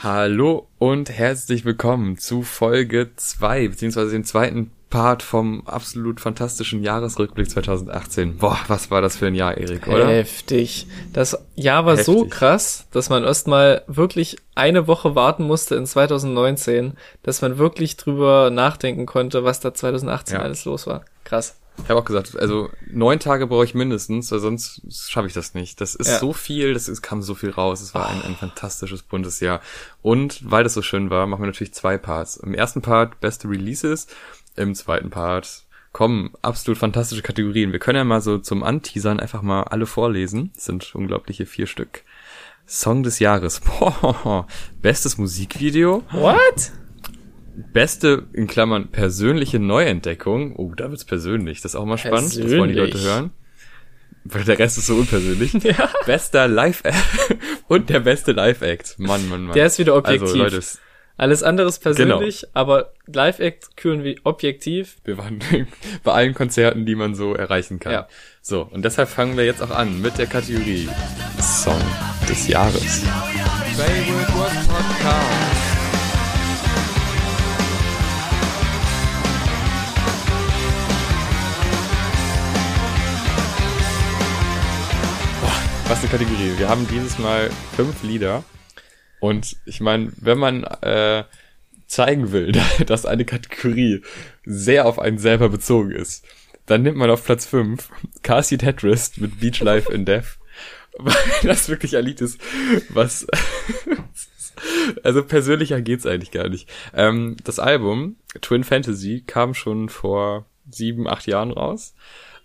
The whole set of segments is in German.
Hallo und herzlich willkommen zu Folge 2, beziehungsweise dem zweiten Part vom absolut fantastischen Jahresrückblick 2018. Boah, was war das für ein Jahr, Erik, oder? Heftig. Das Jahr war Heftig. so krass, dass man erstmal wirklich eine Woche warten musste in 2019, dass man wirklich drüber nachdenken konnte, was da 2018 ja. alles los war. Krass. Ich habe auch gesagt, also neun Tage brauche ich mindestens, weil sonst schaffe ich das nicht. Das ist ja. so viel, das ist, kam so viel raus. Es war oh. ein, ein fantastisches buntes Jahr. Und weil das so schön war, machen wir natürlich zwei Parts. Im ersten Part beste Releases, im zweiten Part kommen absolut fantastische Kategorien. Wir können ja mal so zum Anteasern einfach mal alle vorlesen. Das sind unglaubliche vier Stück. Song des Jahres. Boah, bestes Musikvideo. What? Beste, in Klammern, persönliche Neuentdeckung. Oh, da wird's persönlich. Das ist auch mal spannend. Persönlich. Das wollen die Leute hören. Weil der Rest ist so unpersönlich. Ja. Bester Live-Act und der beste Live-Act. Mann, Mann, Mann. Der ist wieder objektiv. Also, Leute, Alles andere ist persönlich, genau. aber Live-Act küren wir objektiv. Wir waren bei allen Konzerten, die man so erreichen kann. Ja. So, und deshalb fangen wir jetzt auch an mit der Kategorie Song des Jahres. Favorite Podcast. Eine Kategorie. Wir haben dieses Mal fünf Lieder. Und ich meine, wenn man äh, zeigen will, dass eine Kategorie sehr auf einen selber bezogen ist, dann nimmt man auf Platz fünf Cassie Tetris mit Beach Life in Death. Weil das wirklich ein Lied ist, was also persönlicher geht's eigentlich gar nicht. Ähm, das Album Twin Fantasy kam schon vor sieben, acht Jahren raus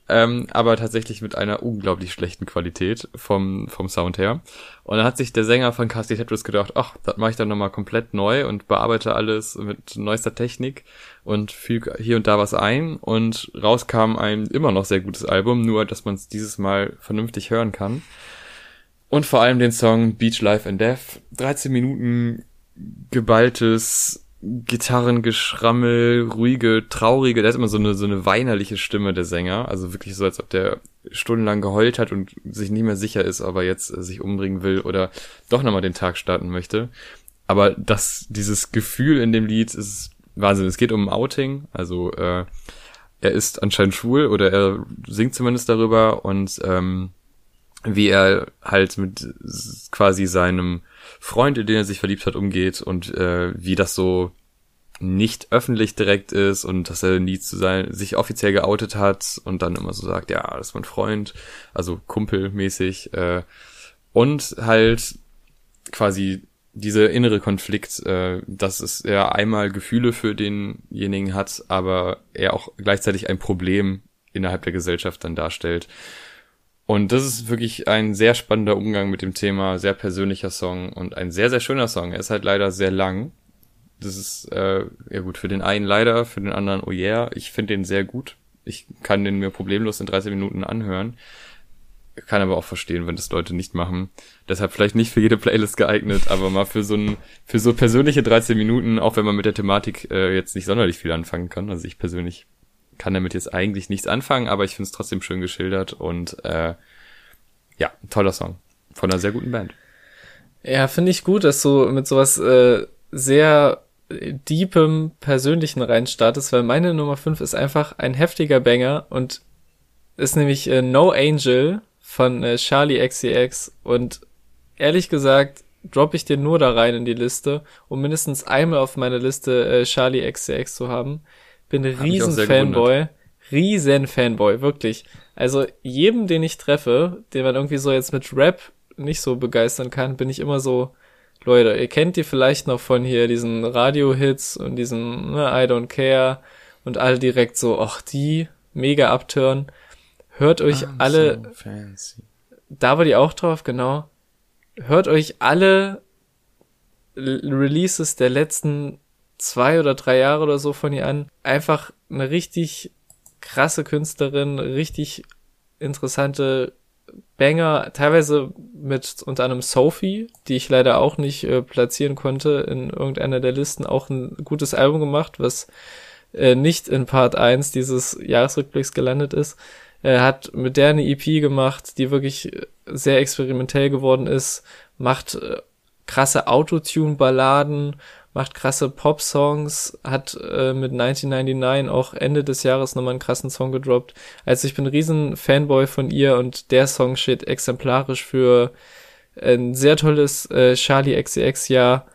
ähm, aber tatsächlich mit einer unglaublich schlechten Qualität vom, vom Sound her. Und dann hat sich der Sänger von Casty Tetris gedacht, ach, das mache ich dann nochmal komplett neu und bearbeite alles mit neuester Technik und füge hier und da was ein. Und raus kam ein immer noch sehr gutes Album, nur dass man es dieses Mal vernünftig hören kann. Und vor allem den Song Beach Life and Death. 13 Minuten geballtes Gitarrengeschrammel, ruhige, traurige, der ist immer so eine, so eine weinerliche Stimme, der Sänger. Also wirklich so, als ob der stundenlang geheult hat und sich nicht mehr sicher ist, ob er jetzt äh, sich umbringen will oder doch nochmal den Tag starten möchte. Aber das, dieses Gefühl in dem Lied ist Wahnsinn. Es geht um ein Outing, also äh, er ist anscheinend schwul oder er singt zumindest darüber und ähm, wie er halt mit quasi seinem Freund, in den er sich verliebt hat, umgeht und äh, wie das so nicht öffentlich direkt ist und dass er nie zu sein, sich offiziell geoutet hat und dann immer so sagt, ja, das ist mein Freund, also kumpelmäßig, äh, und halt quasi dieser innere Konflikt, äh, dass es er einmal Gefühle für denjenigen hat, aber er auch gleichzeitig ein Problem innerhalb der Gesellschaft dann darstellt. Und das ist wirklich ein sehr spannender Umgang mit dem Thema, sehr persönlicher Song und ein sehr, sehr schöner Song. Er ist halt leider sehr lang. Das ist, äh, ja gut, für den einen leider, für den anderen oh yeah. Ich finde den sehr gut. Ich kann den mir problemlos in 30 Minuten anhören. Kann aber auch verstehen, wenn das Leute nicht machen. Deshalb vielleicht nicht für jede Playlist geeignet, aber mal für so ein, für so persönliche 13 Minuten, auch wenn man mit der Thematik äh, jetzt nicht sonderlich viel anfangen kann. Also ich persönlich kann damit jetzt eigentlich nichts anfangen, aber ich finde es trotzdem schön geschildert und äh, ja, toller Song von einer sehr guten Band. Ja, finde ich gut, dass du mit sowas äh, sehr deepem persönlichen reinstartest, weil meine Nummer 5 ist einfach ein heftiger Banger und ist nämlich äh, No Angel von äh, Charlie XCX und ehrlich gesagt droppe ich den nur da rein in die Liste, um mindestens einmal auf meiner Liste äh, Charlie XCX zu haben bin riesen Fanboy. Riesen Fanboy, wirklich. Also jedem, den ich treffe, den man irgendwie so jetzt mit Rap nicht so begeistern kann, bin ich immer so, Leute, ihr kennt die vielleicht noch von hier diesen Radio-Hits und diesen ne, I Don't Care und alle direkt so, ach die, mega abtören. Hört euch I'm alle, so da war die auch drauf, genau. Hört euch alle Releases der letzten zwei oder drei Jahre oder so von ihr an. Einfach eine richtig krasse Künstlerin, richtig interessante Banger, teilweise mit unter anderem Sophie, die ich leider auch nicht äh, platzieren konnte in irgendeiner der Listen, auch ein gutes Album gemacht, was äh, nicht in Part 1 dieses Jahresrückblicks gelandet ist. Er hat mit der eine EP gemacht, die wirklich sehr experimentell geworden ist, macht äh, krasse Autotune-Balladen, macht krasse Pop-Songs, hat äh, mit 1999 auch Ende des Jahres nochmal einen krassen Song gedroppt. Also ich bin ein riesen Fanboy von ihr und der Song steht exemplarisch für ein sehr tolles äh, Charlie XCX Jahr.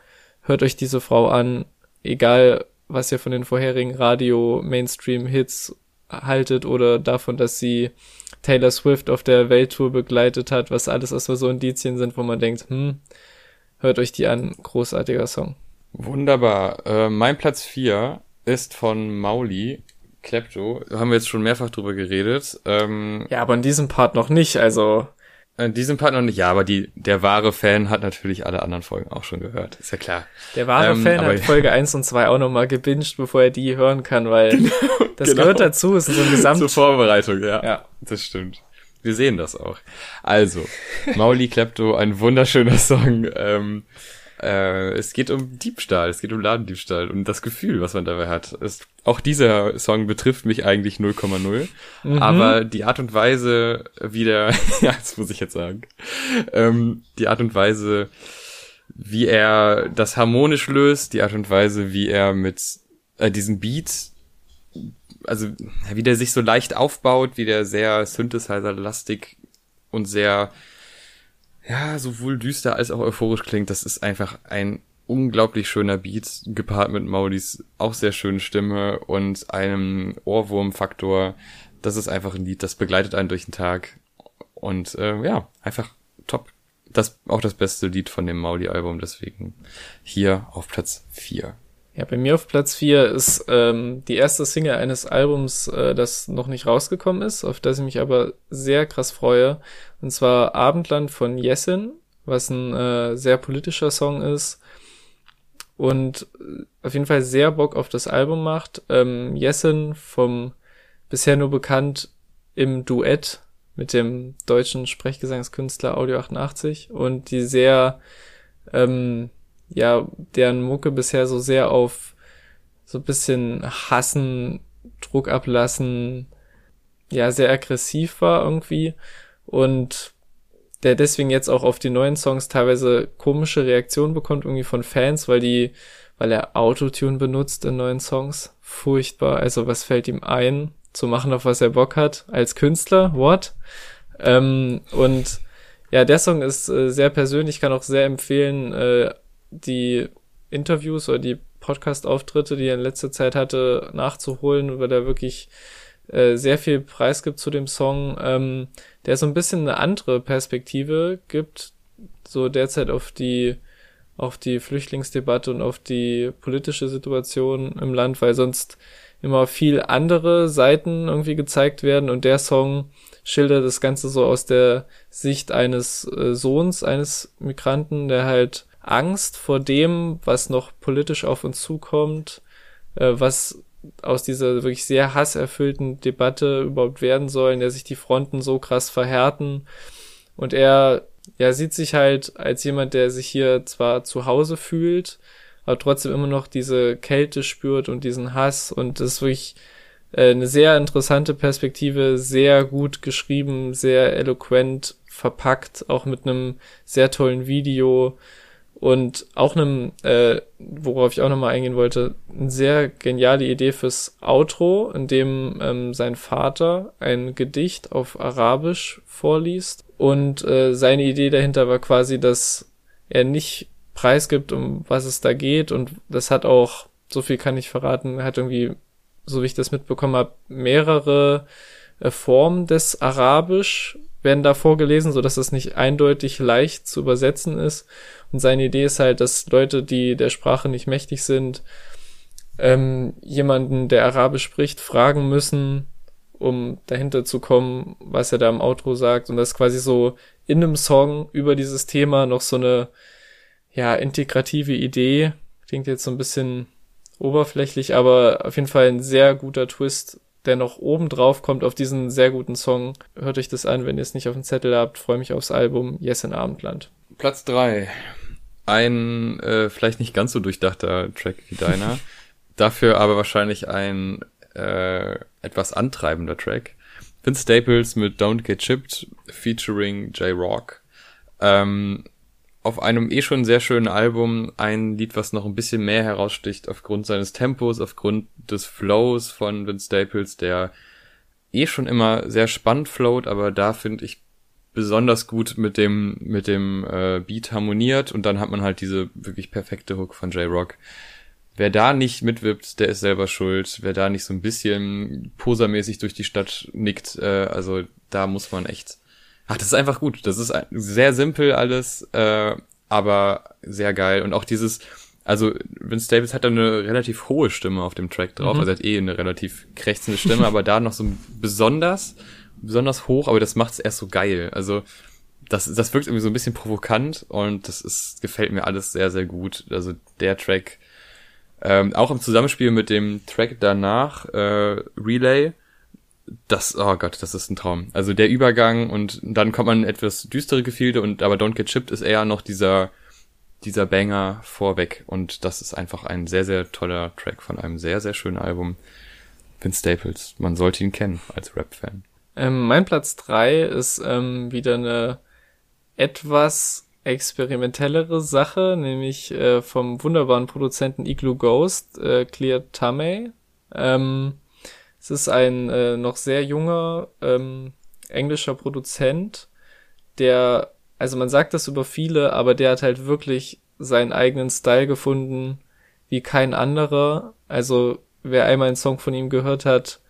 Hört euch diese Frau an, egal was ihr von den vorherigen Radio Mainstream Hits haltet oder davon, dass sie Taylor Swift auf der Welttour begleitet hat, was alles erstmal so Indizien sind, wo man denkt, hm, hört euch die an, großartiger Song. Wunderbar. Äh, mein Platz 4 ist von Mauli, Klepto. Haben wir jetzt schon mehrfach drüber geredet. Ähm, ja, aber in diesem Part noch nicht, also. In diesem Part noch nicht, ja, aber die, der wahre Fan hat natürlich alle anderen Folgen auch schon gehört. Ist ja klar. Der wahre ähm, Fan hat Folge 1 und 2 auch nochmal gebinged, bevor er die hören kann, weil genau, das genau. gehört dazu, ist so ein Gesamt. Zur Vorbereitung, ja. Ja. Das stimmt. Wir sehen das auch. Also, Mauli Klepto, ein wunderschöner Song. Ähm, äh, es geht um Diebstahl, es geht um Ladendiebstahl und das Gefühl, was man dabei hat. Es, auch dieser Song betrifft mich eigentlich 0,0. Mhm. Aber die Art und Weise, wie der, ja, das muss ich jetzt sagen, ähm, die Art und Weise, wie er das harmonisch löst, die Art und Weise, wie er mit äh, diesem Beat, also wie der sich so leicht aufbaut, wie der sehr Synthesizer-lastig und sehr ja, sowohl düster als auch euphorisch klingt. Das ist einfach ein unglaublich schöner Beat, gepaart mit Maudis auch sehr schönen Stimme und einem Ohrwurmfaktor. Das ist einfach ein Lied, das begleitet einen durch den Tag. Und äh, ja, einfach top. Das auch das beste Lied von dem Mauli-Album, deswegen hier auf Platz 4. Ja, bei mir auf Platz 4 ist ähm, die erste Single eines Albums, äh, das noch nicht rausgekommen ist, auf das ich mich aber sehr krass freue. Und zwar Abendland von Jessin, was ein äh, sehr politischer Song ist und äh, auf jeden Fall sehr Bock auf das Album macht. Ähm, Jessin vom bisher nur bekannt im Duett mit dem deutschen Sprechgesangskünstler Audio 88 und die sehr ähm, ja, deren Mucke bisher so sehr auf so bisschen hassen, Druck ablassen, ja, sehr aggressiv war irgendwie und der deswegen jetzt auch auf die neuen Songs teilweise komische Reaktionen bekommt irgendwie von Fans, weil die, weil er Autotune benutzt in neuen Songs. Furchtbar. Also was fällt ihm ein, zu machen, auf was er Bock hat als Künstler? What? Ähm, und ja, der Song ist äh, sehr persönlich, kann auch sehr empfehlen, äh, die Interviews oder die Podcast-Auftritte, die er in letzter Zeit hatte, nachzuholen, weil er wirklich äh, sehr viel Preis gibt zu dem Song, ähm, der so ein bisschen eine andere Perspektive gibt, so derzeit auf die auf die Flüchtlingsdebatte und auf die politische Situation im Land, weil sonst immer viel andere Seiten irgendwie gezeigt werden. Und der Song schildert das Ganze so aus der Sicht eines äh, Sohns eines Migranten, der halt Angst vor dem, was noch politisch auf uns zukommt, äh, was aus dieser wirklich sehr hasserfüllten Debatte überhaupt werden soll, in der sich die Fronten so krass verhärten. Und er, ja, sieht sich halt als jemand, der sich hier zwar zu Hause fühlt, aber trotzdem immer noch diese Kälte spürt und diesen Hass. Und das ist wirklich äh, eine sehr interessante Perspektive, sehr gut geschrieben, sehr eloquent verpackt, auch mit einem sehr tollen Video und auch einem, äh, worauf ich auch nochmal eingehen wollte, eine sehr geniale Idee fürs Outro, in dem ähm, sein Vater ein Gedicht auf Arabisch vorliest. Und äh, seine Idee dahinter war quasi, dass er nicht preisgibt, um was es da geht. Und das hat auch, so viel kann ich verraten, hat irgendwie, so wie ich das mitbekommen habe, mehrere äh, Formen des Arabisch werden da vorgelesen, so dass es nicht eindeutig leicht zu übersetzen ist. Und seine Idee ist halt, dass Leute, die der Sprache nicht mächtig sind, ähm, jemanden, der Arabisch spricht, fragen müssen, um dahinter zu kommen, was er da im Outro sagt. Und das ist quasi so in einem Song über dieses Thema noch so eine, ja, integrative Idee. Klingt jetzt so ein bisschen oberflächlich, aber auf jeden Fall ein sehr guter Twist, der noch oben drauf kommt auf diesen sehr guten Song. Hört euch das an, wenn ihr es nicht auf dem Zettel habt. Freue mich aufs Album Yes in Abendland. Platz drei ein äh, vielleicht nicht ganz so durchdachter Track wie deiner, dafür aber wahrscheinlich ein äh, etwas antreibender Track. Vince Staples mit Don't Get Chipped featuring J-Rock. Ähm, auf einem eh schon sehr schönen Album ein Lied, was noch ein bisschen mehr heraussticht aufgrund seines Tempos, aufgrund des Flows von Vince Staples, der eh schon immer sehr spannend float, aber da finde ich besonders gut mit dem mit dem äh, Beat harmoniert und dann hat man halt diese wirklich perfekte Hook von J-Rock. Wer da nicht mitwippt, der ist selber schuld. Wer da nicht so ein bisschen posermäßig durch die Stadt nickt, äh, also da muss man echt Ach, das ist einfach gut. Das ist sehr simpel alles, äh, aber sehr geil. Und auch dieses, also Vince Davis hat da eine relativ hohe Stimme auf dem Track drauf. Mhm. Also er hat eh eine relativ krächzende Stimme, aber da noch so besonders, besonders hoch, aber das macht es erst so geil. Also das, das wirkt irgendwie so ein bisschen provokant und das ist, gefällt mir alles sehr, sehr gut. Also der Track, ähm, auch im Zusammenspiel mit dem Track danach, äh, Relay, das, oh Gott, das ist ein Traum. Also der Übergang und dann kommt man in etwas düstere Gefilde und aber Don't Get Chipped ist eher noch dieser, dieser Banger vorweg und das ist einfach ein sehr, sehr toller Track von einem sehr, sehr schönen Album. Vince Staples, man sollte ihn kennen als Rap-Fan. Ähm, mein Platz drei ist ähm, wieder eine etwas experimentellere Sache, nämlich äh, vom wunderbaren Produzenten Igloo Ghost, äh, Clear Tamay. Ähm, es ist ein äh, noch sehr junger ähm, englischer Produzent, der, also man sagt das über viele, aber der hat halt wirklich seinen eigenen Style gefunden wie kein anderer. Also wer einmal einen Song von ihm gehört hat,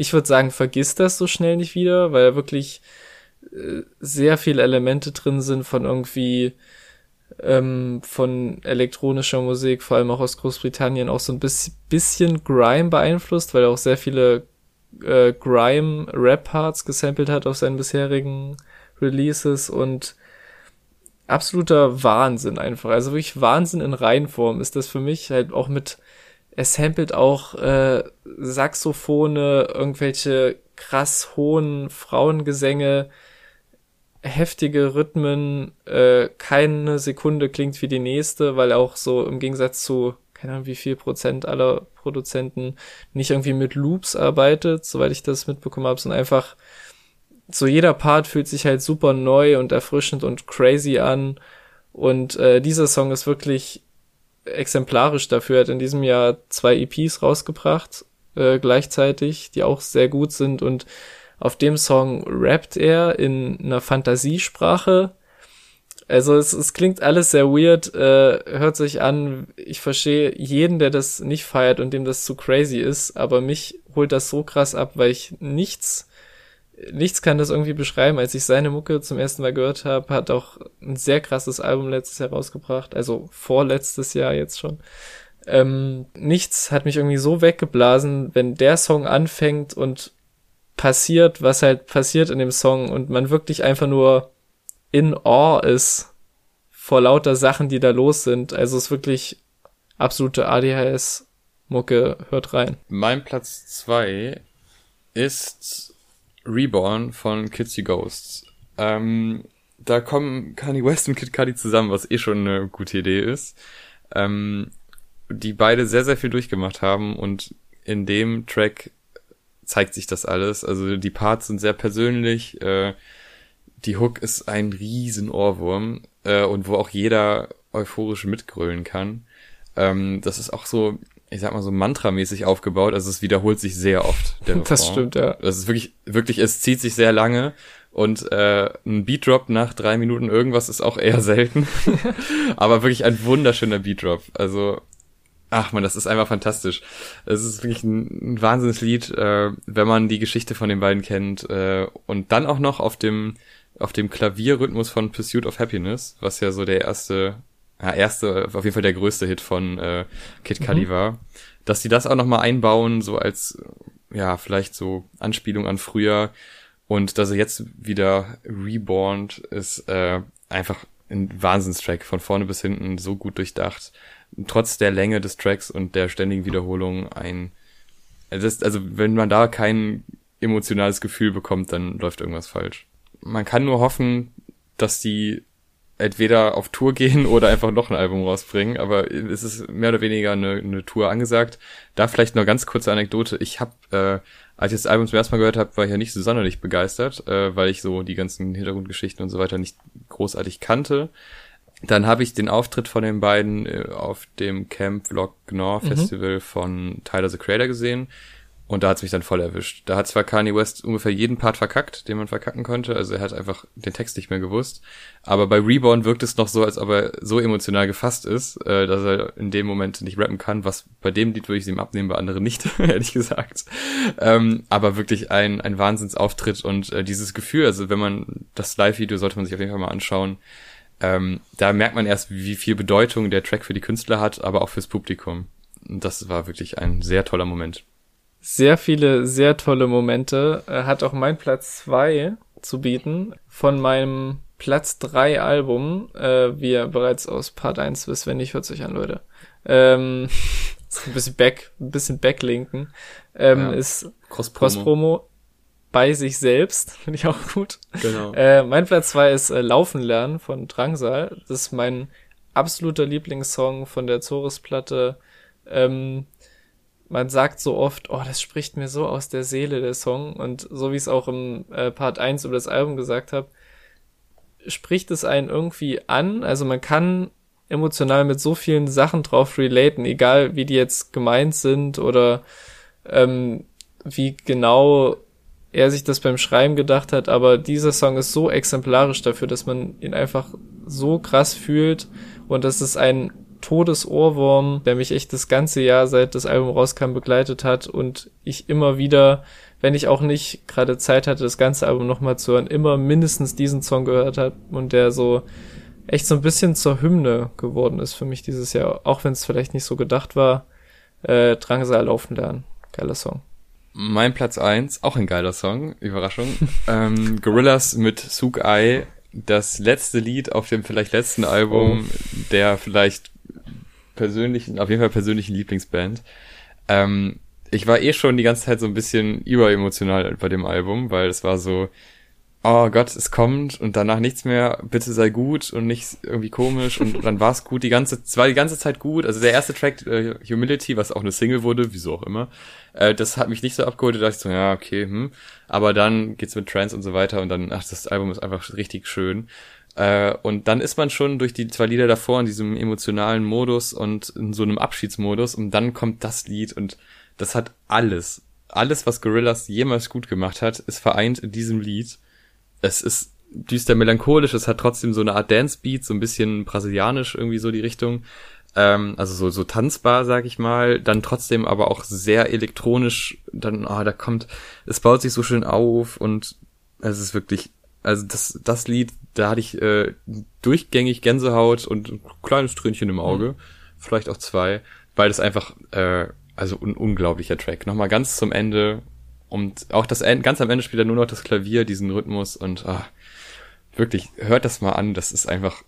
ich würde sagen, vergisst das so schnell nicht wieder, weil wirklich äh, sehr viele Elemente drin sind von irgendwie ähm, von elektronischer Musik, vor allem auch aus Großbritannien, auch so ein bisschen Grime beeinflusst, weil er auch sehr viele äh, Grime-Rap-Parts gesampelt hat auf seinen bisherigen Releases und absoluter Wahnsinn einfach. Also wirklich Wahnsinn in Reihenform ist das für mich halt auch mit, er samplet auch äh, Saxophone, irgendwelche krass hohen Frauengesänge, heftige Rhythmen, äh, keine Sekunde klingt wie die nächste, weil auch so im Gegensatz zu, keine Ahnung wie viel Prozent aller Produzenten nicht irgendwie mit Loops arbeitet, soweit ich das mitbekommen habe, sondern einfach so jeder Part fühlt sich halt super neu und erfrischend und crazy an. Und äh, dieser Song ist wirklich exemplarisch dafür. Er hat in diesem Jahr zwei EPs rausgebracht, äh, gleichzeitig, die auch sehr gut sind und auf dem Song rappt er in einer Fantasiesprache. Also es, es klingt alles sehr weird, äh, hört sich an, ich verstehe jeden, der das nicht feiert und dem das zu crazy ist, aber mich holt das so krass ab, weil ich nichts, nichts kann das irgendwie beschreiben. Als ich seine Mucke zum ersten Mal gehört habe, hat auch ein sehr krasses Album letztes Jahr rausgebracht, also vorletztes Jahr jetzt schon. Ähm, nichts hat mich irgendwie so weggeblasen, wenn der Song anfängt und passiert, was halt passiert in dem Song und man wirklich einfach nur in awe ist vor lauter Sachen, die da los sind. Also es ist wirklich absolute ADHS Mucke, hört rein. Mein Platz zwei ist Reborn von Kitsy Ghosts. Ähm, da kommen Kanye West und Kid Cudi zusammen, was eh schon eine gute Idee ist. Ähm, die beide sehr, sehr viel durchgemacht haben und in dem Track zeigt sich das alles. Also die Parts sind sehr persönlich. Äh, die Hook ist ein riesen Ohrwurm äh, und wo auch jeder euphorisch mitgrölen kann. Ähm, das ist auch so, ich sag mal so mantramäßig aufgebaut. Also es wiederholt sich sehr oft. Der das stimmt, ja. Das ist wirklich, wirklich, es zieht sich sehr lange. Und äh, ein Beatdrop nach drei Minuten irgendwas ist auch eher selten. Aber wirklich ein wunderschöner Beatdrop. Also Ach man, das ist einfach fantastisch. Es ist wirklich ein, ein Wahnsinnslied, äh, wenn man die Geschichte von den beiden kennt äh, und dann auch noch auf dem auf dem Klavierrhythmus von Pursuit of Happiness, was ja so der erste, ja erste, auf jeden Fall der größte Hit von äh, Kid Cudi mhm. war, dass die das auch noch mal einbauen, so als ja vielleicht so Anspielung an früher und dass er jetzt wieder reborn ist, äh, einfach ein Wahnsinnstrack von vorne bis hinten so gut durchdacht trotz der Länge des Tracks und der ständigen Wiederholung ein, das, also wenn man da kein emotionales Gefühl bekommt, dann läuft irgendwas falsch. Man kann nur hoffen, dass die entweder auf Tour gehen oder einfach noch ein Album rausbringen, aber es ist mehr oder weniger eine, eine Tour angesagt. Da vielleicht noch ganz kurze Anekdote. Ich habe, äh, als ich das Album zum ersten Mal gehört habe, war ich ja nicht so sonderlich begeistert, äh, weil ich so die ganzen Hintergrundgeschichten und so weiter nicht großartig kannte. Dann habe ich den Auftritt von den beiden äh, auf dem Camp Vlog Gnaw Festival mhm. von Tyler the Creator gesehen. Und da hat's mich dann voll erwischt. Da hat zwar Kanye West ungefähr jeden Part verkackt, den man verkacken konnte. Also er hat einfach den Text nicht mehr gewusst. Aber bei Reborn wirkt es noch so, als ob er so emotional gefasst ist, äh, dass er in dem Moment nicht rappen kann. Was bei dem Lied würde ich ihm abnehmen, bei anderen nicht, ehrlich gesagt. Ähm, aber wirklich ein, ein Wahnsinnsauftritt und äh, dieses Gefühl, also wenn man das Live-Video sollte man sich auf jeden Fall mal anschauen. Ähm, da merkt man erst, wie viel Bedeutung der Track für die Künstler hat, aber auch fürs Publikum. Und das war wirklich ein sehr toller Moment sehr viele, sehr tolle Momente. Hat auch mein Platz zwei zu bieten von meinem Platz drei Album, äh, wie ihr bereits aus Part 1 wisst, wenn nicht, hört sich an, Leute. Ähm, ein bisschen back, ein bisschen backlinken. Ähm, ja, ist Cross-Promo. Cross bei sich selbst, finde ich auch gut. Genau. Äh, mein Platz zwei ist äh, Laufen lernen von Drangsal. Das ist mein absoluter Lieblingssong von der Zores-Platte. Ähm, man sagt so oft, oh, das spricht mir so aus der Seele, der Song. Und so wie ich es auch im äh, Part 1 über das Album gesagt habe, spricht es einen irgendwie an. Also man kann emotional mit so vielen Sachen drauf relaten, egal wie die jetzt gemeint sind oder ähm, wie genau er sich das beim Schreiben gedacht hat, aber dieser Song ist so exemplarisch dafür, dass man ihn einfach so krass fühlt und das ist ein Todesohrwurm, der mich echt das ganze Jahr, seit das Album rauskam, begleitet hat und ich immer wieder, wenn ich auch nicht gerade Zeit hatte, das ganze Album nochmal zu hören, immer mindestens diesen Song gehört habe und der so echt so ein bisschen zur Hymne geworden ist für mich dieses Jahr, auch wenn es vielleicht nicht so gedacht war. Äh, Drangsal laufen lernen. Geiler Song. Mein Platz eins, auch ein geiler Song, Überraschung. ähm, Gorillas mit Suk Ai, das letzte Lied auf dem vielleicht letzten Album, oh. der vielleicht persönlichen, auf jeden Fall persönlichen Lieblingsband. Ähm, ich war eh schon die ganze Zeit so ein bisschen überemotional bei dem Album, weil es war so, oh Gott, es kommt und danach nichts mehr, bitte sei gut und nicht irgendwie komisch und dann war es gut, die ganze, es war die ganze Zeit gut, also der erste Track, äh, Humility, was auch eine Single wurde, wieso auch immer, äh, das hat mich nicht so abgeholt, da dachte ich so, ja, okay, hm, aber dann geht's mit Trance und so weiter und dann, ach, das Album ist einfach richtig schön äh, und dann ist man schon durch die zwei Lieder davor in diesem emotionalen Modus und in so einem Abschiedsmodus und dann kommt das Lied und das hat alles. Alles, was Gorillas jemals gut gemacht hat, ist vereint in diesem Lied. Es ist düster melancholisch, es hat trotzdem so eine Art Dance-Beat, so ein bisschen brasilianisch irgendwie so die Richtung. Ähm, also so, so tanzbar, sag ich mal, dann trotzdem aber auch sehr elektronisch, dann, ah, da kommt, es baut sich so schön auf und es ist wirklich also das, das Lied, da hatte ich äh, durchgängig Gänsehaut und ein kleines Tränchen im Auge, mhm. vielleicht auch zwei, weil das einfach, äh, also ein unglaublicher Track. Nochmal ganz zum Ende und auch das Ende, ganz am Ende spielt er nur noch das Klavier, diesen Rhythmus und ah, wirklich, hört das mal an, das ist einfach,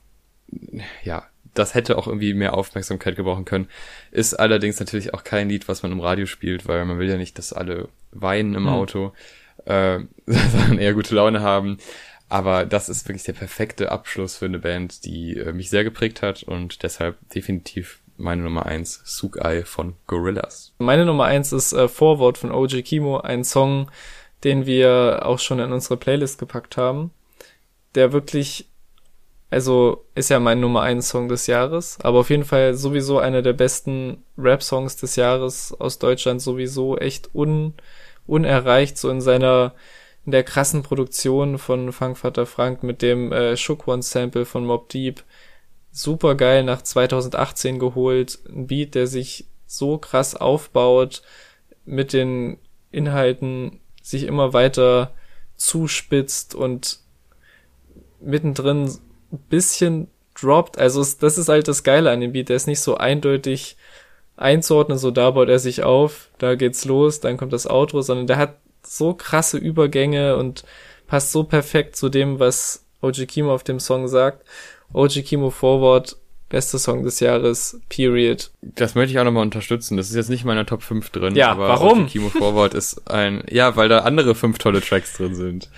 ja, das hätte auch irgendwie mehr Aufmerksamkeit gebrauchen können. Ist allerdings natürlich auch kein Lied, was man im Radio spielt, weil man will ja nicht, dass alle weinen im mhm. Auto äh, sondern eher gute Laune haben. Aber das ist wirklich der perfekte Abschluss für eine Band, die äh, mich sehr geprägt hat und deshalb definitiv meine Nummer eins, Sugai von Gorillas. Meine Nummer eins ist äh, Vorwort von OJ Kimo, ein Song, den wir auch schon in unsere Playlist gepackt haben, der wirklich, also ist ja mein Nummer eins Song des Jahres, aber auf jeden Fall sowieso einer der besten Rap-Songs des Jahres aus Deutschland, sowieso echt un unerreicht, so in seiner, in der krassen Produktion von Funkvater Frank mit dem äh, Shook One Sample von Mob Deep. Super geil nach 2018 geholt. Ein Beat, der sich so krass aufbaut, mit den Inhalten sich immer weiter zuspitzt und mittendrin ein bisschen droppt. Also das ist halt das Geile an dem Beat. Der ist nicht so eindeutig einzuordnen, so da baut er sich auf, da geht's los, dann kommt das Outro, sondern der hat so krasse Übergänge und passt so perfekt zu dem, was OG Kimo auf dem Song sagt. OG Kimo Forward, bester Song des Jahres, period. Das möchte ich auch nochmal unterstützen. Das ist jetzt nicht in meiner Top 5 drin. Ja, aber warum? OG Kimo Forward ist ein, ja, weil da andere fünf tolle Tracks drin sind.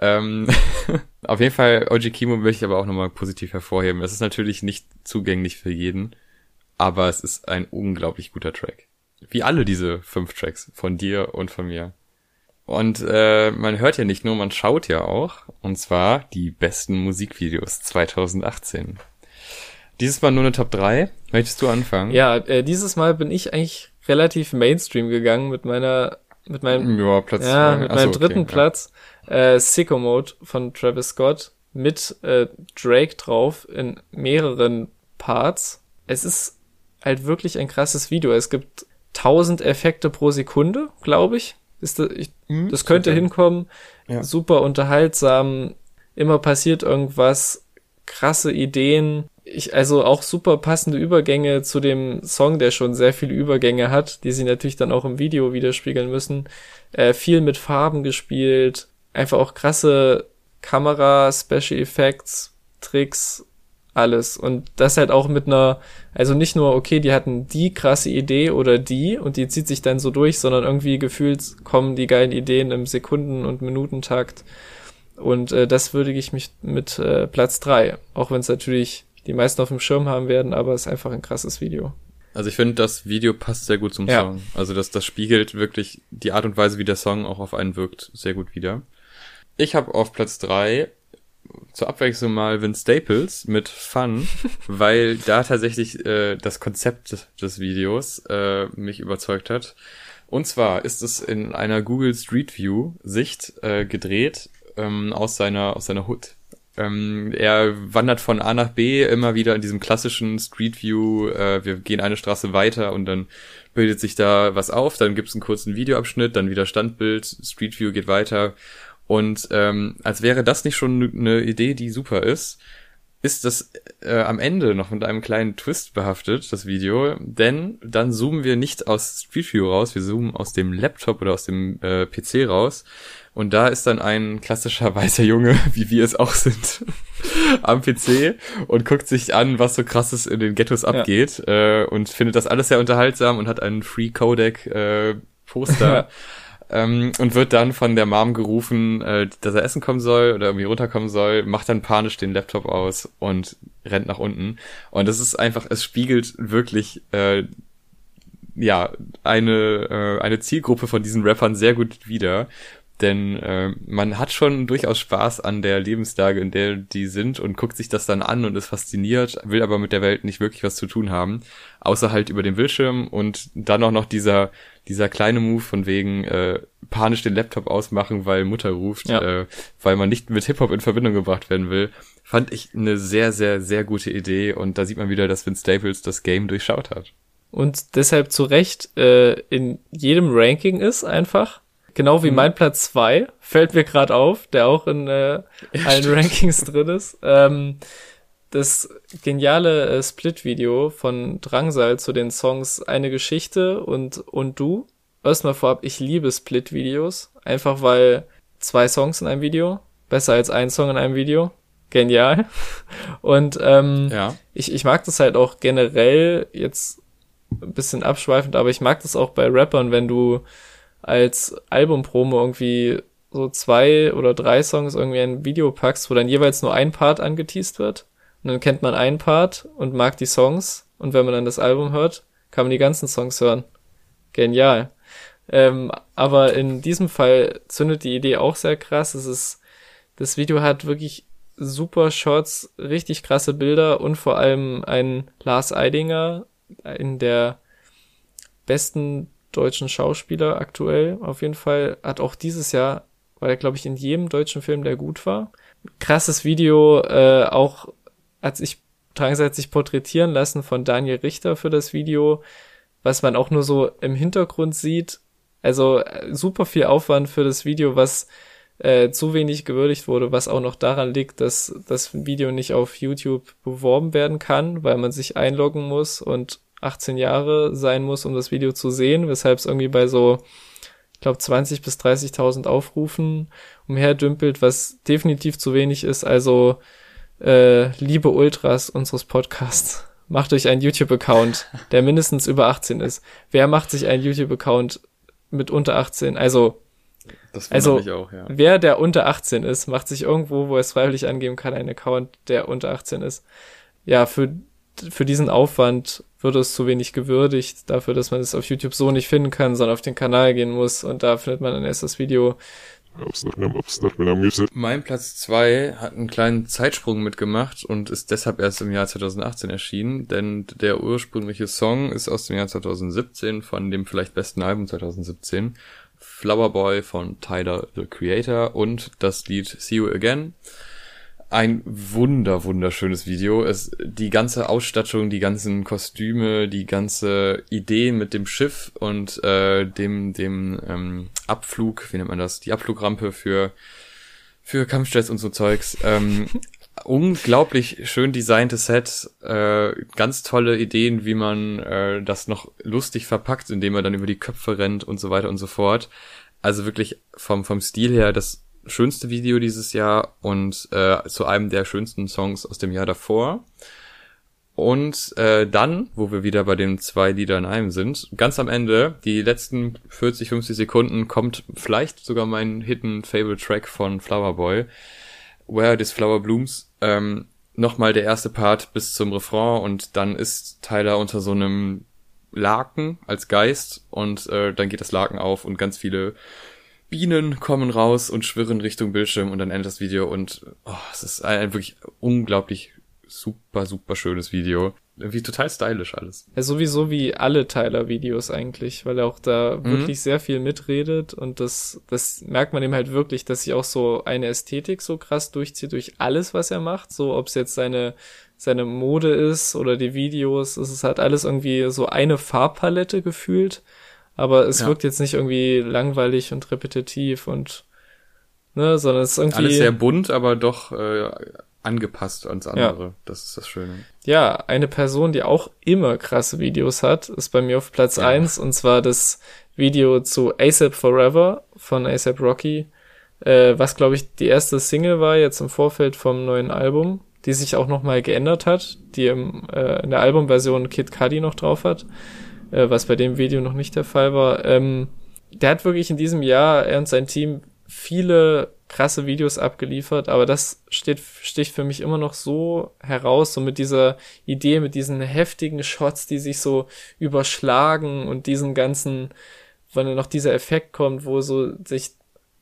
Ähm, auf jeden Fall, OG Kimo möchte ich aber auch nochmal positiv hervorheben. Es ist natürlich nicht zugänglich für jeden aber es ist ein unglaublich guter Track. Wie alle diese fünf Tracks von dir und von mir. Und äh, man hört ja nicht nur, man schaut ja auch. Und zwar die besten Musikvideos 2018. Dieses Mal nur eine Top 3. Möchtest du anfangen? Ja, äh, dieses Mal bin ich eigentlich relativ Mainstream gegangen mit meiner, mit meinem, Ja, Platz ja, mit meinem so, dritten okay, Platz, äh, Sicko Mode von Travis Scott mit äh, Drake drauf in mehreren Parts. Es ist halt wirklich ein krasses Video. Es gibt 1000 Effekte pro Sekunde, glaube ich. Ist das, ich, Ja. Hm, das könnte super. hinkommen. Ja. Super unterhaltsam. Immer passiert irgendwas. Krasse Ideen. Ich, also auch super passende Übergänge zu dem Song, der schon sehr viele Übergänge hat, die sie natürlich dann auch im Video widerspiegeln müssen. Äh, viel mit Farben gespielt. Einfach auch krasse Kamera, Special Effects, Tricks, alles. Und das halt auch mit einer, also nicht nur, okay, die hatten die krasse Idee oder die und die zieht sich dann so durch, sondern irgendwie gefühlt kommen die geilen Ideen im Sekunden- und Minutentakt. Und äh, das würdige ich mich mit äh, Platz drei, Auch wenn es natürlich die meisten auf dem Schirm haben werden, aber es ist einfach ein krasses Video. Also ich finde, das Video passt sehr gut zum Ja. Song. Also das, das spiegelt wirklich die Art und Weise, wie der Song auch auf einen wirkt, sehr gut wieder. Ich habe auf Platz drei zur Abwechslung mal Vince Staples mit Fun, weil da tatsächlich äh, das Konzept des Videos äh, mich überzeugt hat. Und zwar ist es in einer Google Street View Sicht äh, gedreht ähm, aus seiner aus seiner Hood. Ähm, er wandert von A nach B immer wieder in diesem klassischen Street View. Äh, wir gehen eine Straße weiter und dann bildet sich da was auf. Dann gibt es einen kurzen Videoabschnitt, dann wieder Standbild, Street View geht weiter. Und ähm, als wäre das nicht schon eine Idee, die super ist, ist das äh, am Ende noch mit einem kleinen Twist behaftet, das Video. Denn dann zoomen wir nicht aus Street View raus, wir zoomen aus dem Laptop oder aus dem äh, PC raus. Und da ist dann ein klassischer weißer Junge, wie wir es auch sind, am PC und guckt sich an, was so krasses in den Ghettos abgeht äh, und findet das alles sehr unterhaltsam und hat einen Free Codec äh, Poster ähm, und wird dann von der Mom gerufen, äh, dass er essen kommen soll oder irgendwie runterkommen soll, macht dann panisch den Laptop aus und rennt nach unten. Und das ist einfach, es spiegelt wirklich äh, ja eine äh, eine Zielgruppe von diesen Rappern sehr gut wider. Denn äh, man hat schon durchaus Spaß an der Lebenslage, in der die sind und guckt sich das dann an und ist fasziniert, will aber mit der Welt nicht wirklich was zu tun haben, außer halt über den Bildschirm und dann auch noch dieser dieser kleine Move von wegen äh, panisch den Laptop ausmachen, weil Mutter ruft, Ja. äh, weil man nicht mit Hip-Hop in Verbindung gebracht werden will, fand ich eine sehr, sehr, sehr gute Idee und da sieht man wieder, dass Vince Staples das Game durchschaut hat. Und deshalb zu Recht äh, in jedem Ranking ist einfach. Genau wie Mhm. mein Platz zwei fällt mir gerade auf, der auch in äh, allen. Rankings drin ist. Ähm, das geniale äh, Split-Video von Drangsal zu den Songs Eine Geschichte und Und Du. Erstmal vorab, ich liebe Split-Videos. Einfach weil zwei Songs in einem Video. Besser als ein Song in einem Video. Genial. Und ähm, Ja. ich, ich mag das halt auch generell jetzt ein bisschen abschweifend, aber ich mag das auch bei Rappern, wenn du als Albumpromo irgendwie so zwei oder drei Songs irgendwie in ein Video packst, wo dann jeweils nur ein Part angeteased wird. Und dann kennt man einen Part und mag die Songs. Und wenn man dann das Album hört, kann man die ganzen Songs hören. Genial. Ähm, aber in diesem Fall zündet die Idee auch sehr krass. Es ist, das Video hat wirklich super Shots, richtig krasse Bilder und vor allem ein Lars Eidinger, in der besten deutschen Schauspieler aktuell auf jeden Fall, hat auch dieses Jahr, war er glaube ich in jedem deutschen Film, der gut war. Krasses Video, äh, auch hat sich Drangsal sich porträtieren lassen von Daniel Richter für das Video, was man auch nur so im Hintergrund sieht. Also äh, super viel Aufwand für das Video, was äh, zu wenig gewürdigt wurde, was auch noch daran liegt, dass das Video nicht auf YouTube beworben werden kann, weil man sich einloggen muss und 18 Jahre sein muss, um das Video zu sehen, weshalb es irgendwie bei so, ich glaube, 20 bis 30.000 Aufrufen umherdümpelt, was definitiv zu wenig ist. Also, äh, liebe Ultras unseres Podcasts, macht euch einen YouTube-Account, der mindestens über 18 ist. Wer macht sich einen YouTube-Account mit unter 18? Also, Also, auch, ja. Wer, der unter 18 ist, macht sich irgendwo, wo er es freiwillig angeben kann, einen Account, der unter 18 ist. Ja, für, für diesen Aufwand wird es zu wenig gewürdigt, dafür, dass man es auf YouTube so nicht finden kann, sondern auf den Kanal gehen muss. Und da findet man dann erst das Video. Mein Platz zwei hat einen kleinen Zeitsprung mitgemacht und ist deshalb erst im Jahr 2018 erschienen, denn der ursprüngliche Song ist aus dem Jahr 2017 von dem vielleicht besten Album 2017, Flower Boy von Tyler, the Creator und das Lied See You Again ein wunder, wunderschönes Video. Es, die ganze Ausstattung, die ganzen Kostüme, die ganze Idee mit dem Schiff und äh, dem, dem ähm, Abflug, wie nennt man das? Die Abflugrampe für, für Kampfjets und so Zeugs. Ähm, unglaublich schön designte Set, äh, ganz tolle Ideen, wie man äh, das noch lustig verpackt, indem er dann über die Köpfe rennt und so weiter und so fort. Also wirklich vom, vom Stil her das schönste Video dieses Jahr und äh, zu einem der schönsten Songs aus dem Jahr davor. Und äh, dann, wo wir wieder bei den zwei Liedern in einem sind, ganz am Ende, die letzten 40, 50 Sekunden, kommt vielleicht sogar mein Hidden Favorite Track von Flower Boy, Where This Flower Blooms. Ähm, Nochmal der erste Part bis zum Refrain und dann ist Tyler unter so einem Laken als Geist und äh, dann geht das Laken auf und ganz viele Bienen kommen raus und schwirren Richtung Bildschirm und dann endet das Video und oh, es ist ein wirklich unglaublich super, super schönes Video. Irgendwie total stylisch alles. Ja, sowieso wie alle Tyler-Videos eigentlich, weil er auch da mhm. wirklich sehr viel mitredet und das, das merkt man ihm halt wirklich, dass sich auch so eine Ästhetik so krass durchzieht durch alles, was er macht. So, ob es jetzt seine, seine Mode ist oder die Videos, es ist halt alles irgendwie so eine Farbpalette gefühlt aber es ja. wirkt jetzt nicht irgendwie langweilig und repetitiv und ne, sondern es ist irgendwie alles sehr bunt, aber doch äh, angepasst ans andere. Ja. Das ist das Schöne. Ja, eine Person, die auch immer krasse Videos hat, ist bei mir auf Platz ja. eins und zwar das Video zu ASAP Forever von ASAP Rocky, äh, was glaube ich die erste Single war jetzt im Vorfeld vom neuen Album, die sich auch nochmal geändert hat, die im, äh, in der Albumversion Kid Cudi noch drauf hat äh, was bei dem Video noch nicht der Fall war. Ähm, der hat wirklich in diesem Jahr, er und sein Team, viele krasse Videos abgeliefert, aber das steht, sticht für mich immer noch so heraus, so mit dieser Idee, mit diesen heftigen Shots, die sich so überschlagen und diesen ganzen, wenn dann noch dieser Effekt kommt, wo so sich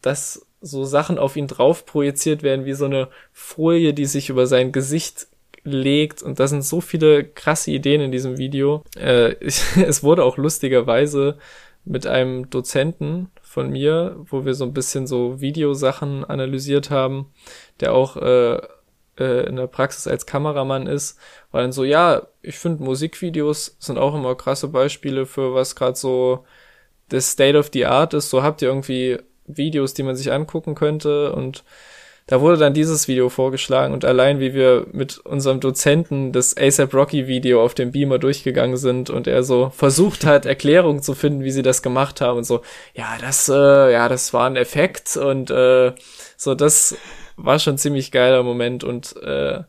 das so Sachen auf ihn drauf projiziert werden, wie so eine Folie, die sich über sein Gesicht legt und da sind so viele krasse Ideen in diesem Video. Äh, ich, es wurde auch lustigerweise mit einem Dozenten von mir, wo wir so ein bisschen so Videosachen analysiert haben, der auch äh, äh, in der Praxis als Kameramann ist, war dann so, ja, ich finde Musikvideos sind auch immer krasse Beispiele für was gerade so das State of the Art ist. So habt ihr irgendwie Videos, die man sich angucken könnte und da wurde dann dieses Video vorgeschlagen und allein wie wir mit unserem Dozenten das ASAP Rocky Video auf dem Beamer durchgegangen sind und er so versucht hat, Erklärungen zu finden, wie sie das gemacht haben und so, ja, das, äh, ja, das war ein Effekt und äh, so, das war schon ziemlich geiler Moment und äh,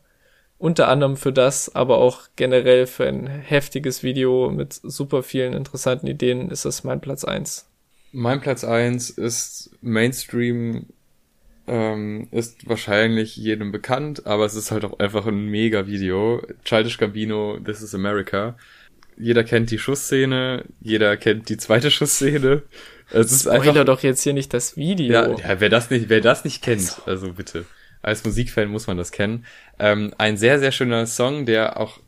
unter anderem für das, aber auch generell für ein heftiges Video mit super vielen interessanten Ideen ist das mein Platz eins. Mein Platz eins ist Mainstream ähm, ist wahrscheinlich jedem bekannt, aber es ist halt auch einfach ein mega Video. Childish Gambino, This is America. Jeder kennt die Schussszene, jeder kennt die zweite Schussszene. Es ist Spoiler einfach doch jetzt hier nicht das Video. Ja, ja, wer das nicht, wer das nicht kennt, also, also bitte. Als Musikfan muss man das kennen. Ähm, ein sehr, sehr schöner Song, der auch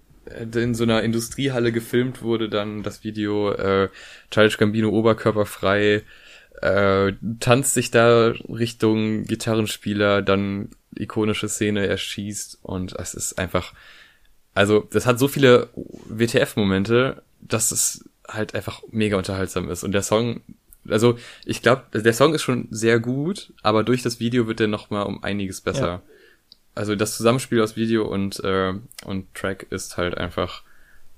in so einer Industriehalle gefilmt wurde, dann das Video äh, Childish Gambino oberkörperfrei äh, tanzt sich da Richtung Gitarrenspieler, dann ikonische Szene, er schießt und es ist einfach, also das hat so viele WTF-Momente, dass es halt einfach mega unterhaltsam ist und der Song, also ich glaube, der Song ist schon sehr gut, aber durch das Video wird der noch mal um einiges besser. Ja. Also das Zusammenspiel aus Video und äh, und Track ist halt einfach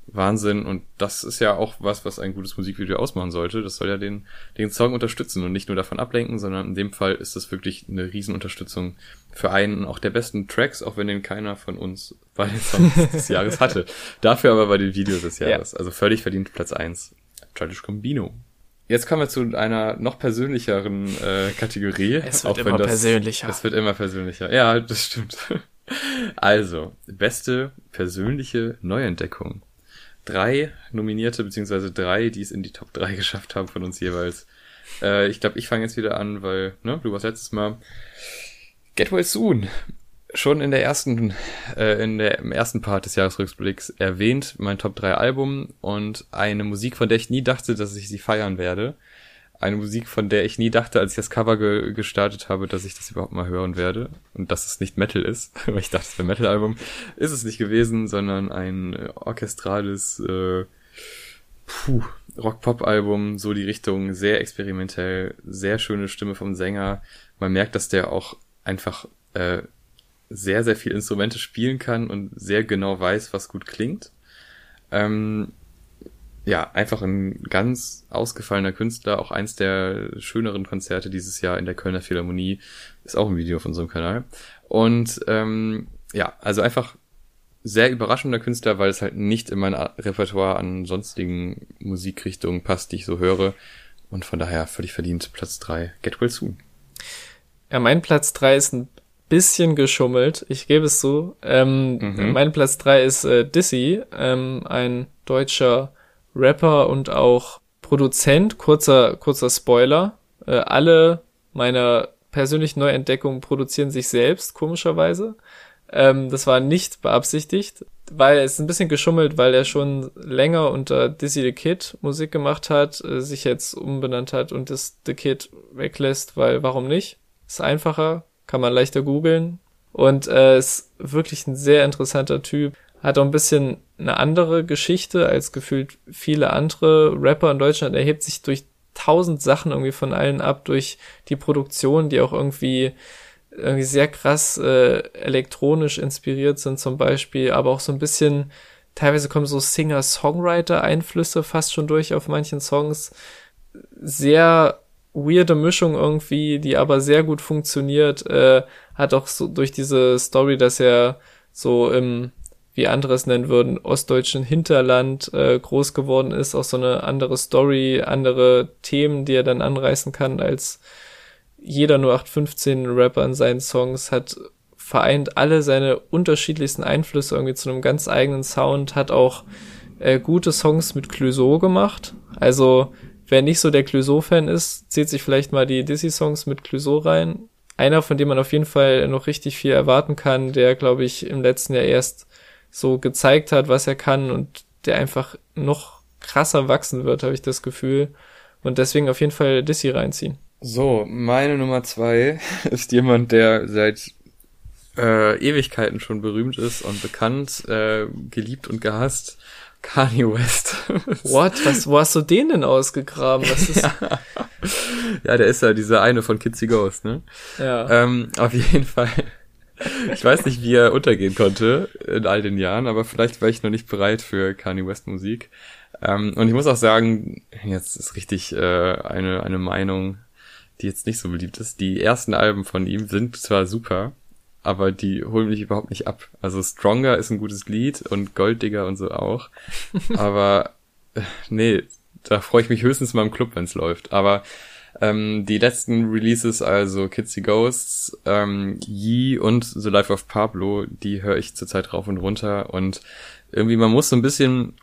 Wahnsinn. Und das ist ja auch was, was ein gutes Musikvideo ausmachen sollte. Das soll ja den, den Song unterstützen und nicht nur davon ablenken, sondern in dem Fall ist das wirklich eine Riesenunterstützung für einen auch der besten Tracks, auch wenn den keiner von uns bei den Songs des Jahres hatte. Dafür aber bei den Videos des Jahres. Ja. Also völlig verdient Platz eins. Childish Combino. Jetzt kommen wir zu einer noch persönlicheren äh, Kategorie. Es wird immer das, persönlicher. Es wird immer persönlicher. Ja, das stimmt. Also, beste persönliche Neuentdeckung drei Nominierte, beziehungsweise drei, die es in die Top 3 geschafft haben von uns jeweils. Äh, ich glaube, ich fange jetzt wieder an, weil, ne, du warst letztes Mal. Get Well Soon. Schon in der ersten, äh, in der, im ersten Part des Jahresrückblicks erwähnt, mein Top 3 Album und eine Musik, von der ich nie dachte, dass ich sie feiern werde. Eine Musik, von der ich nie dachte, als ich das Cover ge gestartet habe, dass ich das überhaupt mal hören werde. Und dass es nicht Metal ist, weil ich dachte, es wäre Metal-Album. Ist es nicht gewesen, sondern ein äh, orchestrales, äh, Rock-Pop-Album, so die Richtung, sehr experimentell, sehr schöne Stimme vom Sänger. Man merkt, dass der auch einfach äh, sehr, sehr viel Instrumente spielen kann und sehr genau weiß, was gut klingt. Ähm, ja, einfach ein ganz ausgefallener Künstler, auch eins der schöneren Konzerte dieses Jahr in der Kölner Philharmonie, ist auch ein Video auf unserem Kanal. Und ähm, ja, also einfach sehr überraschender Künstler, weil es halt nicht in mein Repertoire an sonstigen Musikrichtungen passt, die ich so höre. Und von daher völlig verdient Platz drei Get Well Soon. Ja, mein Platz drei ist ein bisschen geschummelt, ich gebe es so. Ähm, mhm. Mein Platz drei ist äh, Dizzy, ähm, ein deutscher Rapper und auch Produzent. Kurzer, kurzer Spoiler. Äh, alle meiner persönlichen Neuentdeckungen produzieren sich selbst, komischerweise. Ähm, das war nicht beabsichtigt, weil es ein bisschen geschummelt, weil er schon länger unter Dizzy the Kid Musik gemacht hat, äh, sich jetzt umbenannt hat und das The Kid weglässt, weil warum nicht? Ist einfacher, kann man leichter googeln und äh, ist wirklich ein sehr interessanter Typ. Hat auch ein bisschen eine andere Geschichte als gefühlt viele andere Rapper in Deutschland. Er hebt sich durch tausend Sachen irgendwie von allen ab, durch die Produktion, die auch irgendwie irgendwie sehr krass äh, elektronisch inspiriert sind zum Beispiel, aber auch so ein bisschen, teilweise kommen so Singer-Songwriter-Einflüsse fast schon durch auf manchen Songs. Sehr weirde Mischung irgendwie, die aber sehr gut funktioniert, äh, hat auch so durch diese Story, dass er so im, wie andere es nennen würden, ostdeutschen Hinterland äh, groß geworden ist, auch so eine andere Story, andere Themen, die er dann anreißen kann als jeder nur 815 Rapper in seinen Songs hat vereint alle seine unterschiedlichsten Einflüsse irgendwie zu einem ganz eigenen Sound, hat auch äh, gute Songs mit Clouseau gemacht. Also, wer nicht so der Clouseau-Fan ist, zieht sich vielleicht mal die Dizzy-Songs mit Clouseau rein. Einer, von dem man auf jeden Fall noch richtig viel erwarten kann, der, glaube ich, im letzten Jahr erst so gezeigt hat, was er kann und der einfach noch krasser wachsen wird, habe ich das Gefühl. Und deswegen auf jeden Fall Dizzy reinziehen. So, meine Nummer zwei ist jemand, der seit äh, Ewigkeiten schon berühmt ist und bekannt, äh, geliebt und gehasst. Kanye West. What? Was, wo hast du den denn ausgegraben? Was ist... ja. ja, der ist ja dieser eine von Kitsy Ghost, ne? Ja. Ähm, auf jeden Fall. Ich weiß nicht, wie er untergehen konnte in all den Jahren, aber vielleicht war ich noch nicht bereit für Kanye West Musik. Ähm, und ich muss auch sagen, jetzt ist richtig äh, eine, eine Meinung die jetzt nicht so beliebt ist. Die ersten Alben von ihm sind zwar super, aber die holen mich überhaupt nicht ab. Also Stronger ist ein gutes Lied und Golddigger und so auch. aber äh, nee, da freue ich mich höchstens mal im Club, wenn's läuft. Aber ähm, die letzten Releases, also Kitsy Ghosts, ähm, Yee und The Life of Pablo, die höre ich zurzeit rauf und runter. Und irgendwie man muss so ein bisschen